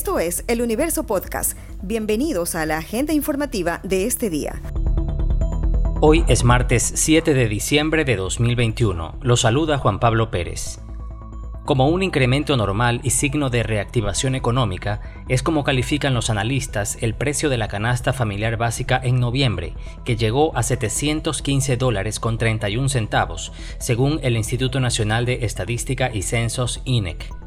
Esto es El Universo Podcast. Bienvenidos a la agenda informativa de este día. Hoy es martes 7 de diciembre de 2021. Lo saluda Juan Pablo Pérez. Como un incremento normal y signo de reactivación económica, es como califican los analistas el precio de la canasta familiar básica en noviembre, que llegó a 715 dólares con 31 centavos, según el Instituto Nacional de Estadística y Censos INEC.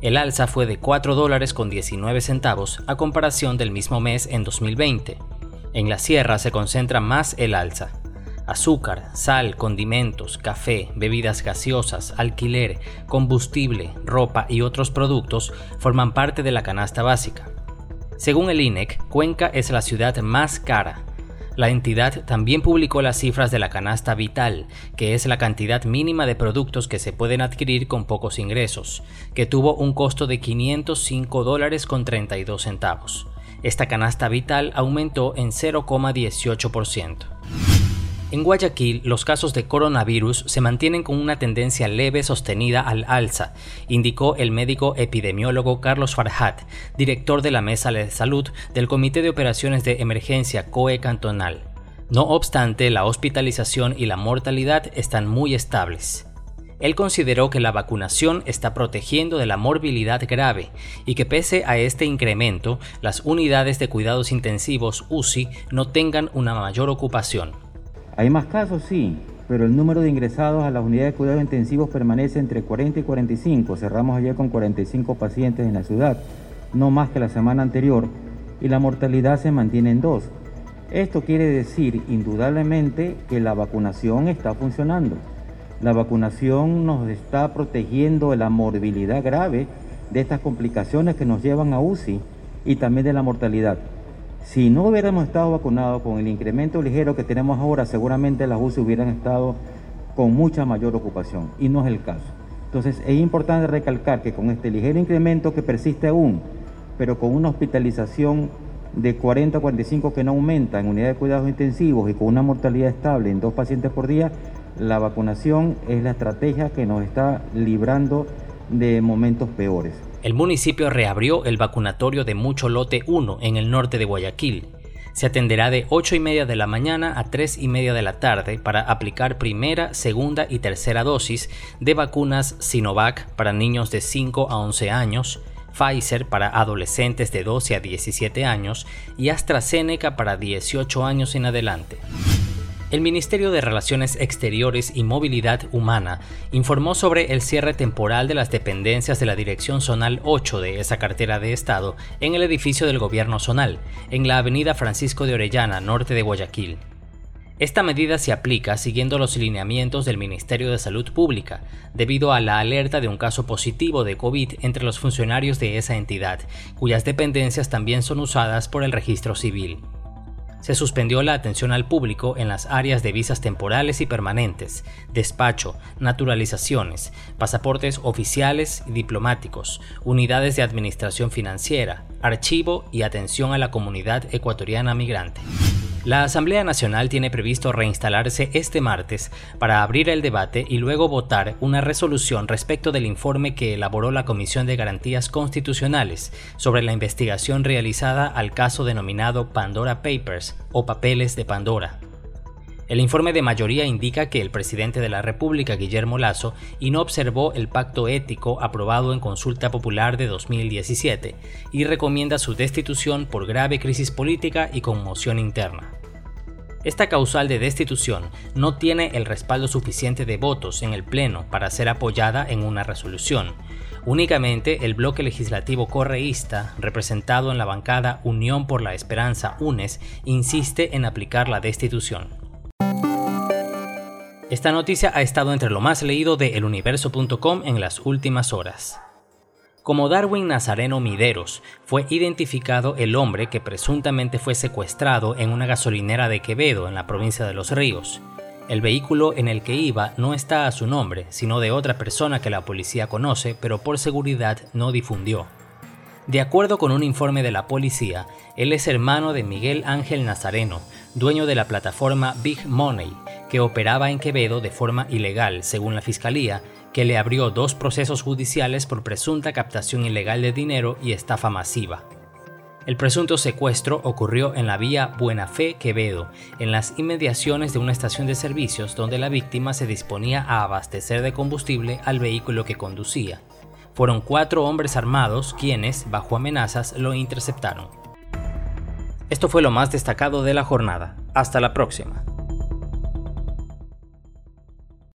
El alza fue de 4 dólares con 19 centavos a comparación del mismo mes en 2020. En la sierra se concentra más el alza. Azúcar, sal, condimentos, café, bebidas gaseosas, alquiler, combustible, ropa y otros productos forman parte de la canasta básica. Según el INEC, Cuenca es la ciudad más cara. La entidad también publicó las cifras de la canasta vital, que es la cantidad mínima de productos que se pueden adquirir con pocos ingresos, que tuvo un costo de 505 dólares con 32 centavos. Esta canasta vital aumentó en 0,18%. En Guayaquil, los casos de coronavirus se mantienen con una tendencia leve sostenida al alza, indicó el médico epidemiólogo Carlos Farhat, director de la Mesa de Salud del Comité de Operaciones de Emergencia COE Cantonal. No obstante, la hospitalización y la mortalidad están muy estables. Él consideró que la vacunación está protegiendo de la morbilidad grave y que pese a este incremento, las unidades de cuidados intensivos UCI no tengan una mayor ocupación. Hay más casos, sí, pero el número de ingresados a las unidades de cuidados intensivos permanece entre 40 y 45. Cerramos ayer con 45 pacientes en la ciudad, no más que la semana anterior, y la mortalidad se mantiene en 2. Esto quiere decir indudablemente que la vacunación está funcionando. La vacunación nos está protegiendo de la morbilidad grave, de estas complicaciones que nos llevan a UCI y también de la mortalidad. Si no hubiéramos estado vacunados con el incremento ligero que tenemos ahora, seguramente las UCI hubieran estado con mucha mayor ocupación y no es el caso. Entonces es importante recalcar que con este ligero incremento que persiste aún, pero con una hospitalización de 40 a 45 que no aumenta en unidades de cuidados intensivos y con una mortalidad estable en dos pacientes por día, la vacunación es la estrategia que nos está librando de momentos peores. El municipio reabrió el vacunatorio de Mucho Lote 1 en el norte de Guayaquil. Se atenderá de 8 y media de la mañana a 3 y media de la tarde para aplicar primera, segunda y tercera dosis de vacunas Sinovac para niños de 5 a 11 años, Pfizer para adolescentes de 12 a 17 años y AstraZeneca para 18 años en adelante. El Ministerio de Relaciones Exteriores y Movilidad Humana informó sobre el cierre temporal de las dependencias de la Dirección Zonal 8 de esa cartera de Estado en el edificio del Gobierno Zonal, en la avenida Francisco de Orellana, norte de Guayaquil. Esta medida se aplica siguiendo los lineamientos del Ministerio de Salud Pública, debido a la alerta de un caso positivo de COVID entre los funcionarios de esa entidad, cuyas dependencias también son usadas por el registro civil se suspendió la atención al público en las áreas de visas temporales y permanentes, despacho, naturalizaciones, pasaportes oficiales y diplomáticos, unidades de administración financiera, archivo y atención a la comunidad ecuatoriana migrante. La Asamblea Nacional tiene previsto reinstalarse este martes para abrir el debate y luego votar una resolución respecto del informe que elaboró la Comisión de Garantías Constitucionales sobre la investigación realizada al caso denominado Pandora Papers o Papeles de Pandora. El informe de mayoría indica que el presidente de la República, Guillermo Lazo, no observó el pacto ético aprobado en consulta popular de 2017 y recomienda su destitución por grave crisis política y conmoción interna. Esta causal de destitución no tiene el respaldo suficiente de votos en el Pleno para ser apoyada en una resolución. Únicamente el bloque legislativo correísta, representado en la bancada Unión por la Esperanza UNES, insiste en aplicar la destitución. Esta noticia ha estado entre lo más leído de eluniverso.com en las últimas horas. Como Darwin Nazareno Mideros, fue identificado el hombre que presuntamente fue secuestrado en una gasolinera de Quevedo, en la provincia de Los Ríos. El vehículo en el que iba no está a su nombre, sino de otra persona que la policía conoce, pero por seguridad no difundió. De acuerdo con un informe de la policía, él es hermano de Miguel Ángel Nazareno, dueño de la plataforma Big Money, que operaba en Quevedo de forma ilegal, según la Fiscalía, que le abrió dos procesos judiciales por presunta captación ilegal de dinero y estafa masiva. El presunto secuestro ocurrió en la vía Buena Fe Quevedo, en las inmediaciones de una estación de servicios donde la víctima se disponía a abastecer de combustible al vehículo que conducía. Fueron cuatro hombres armados quienes, bajo amenazas, lo interceptaron. Esto fue lo más destacado de la jornada. Hasta la próxima.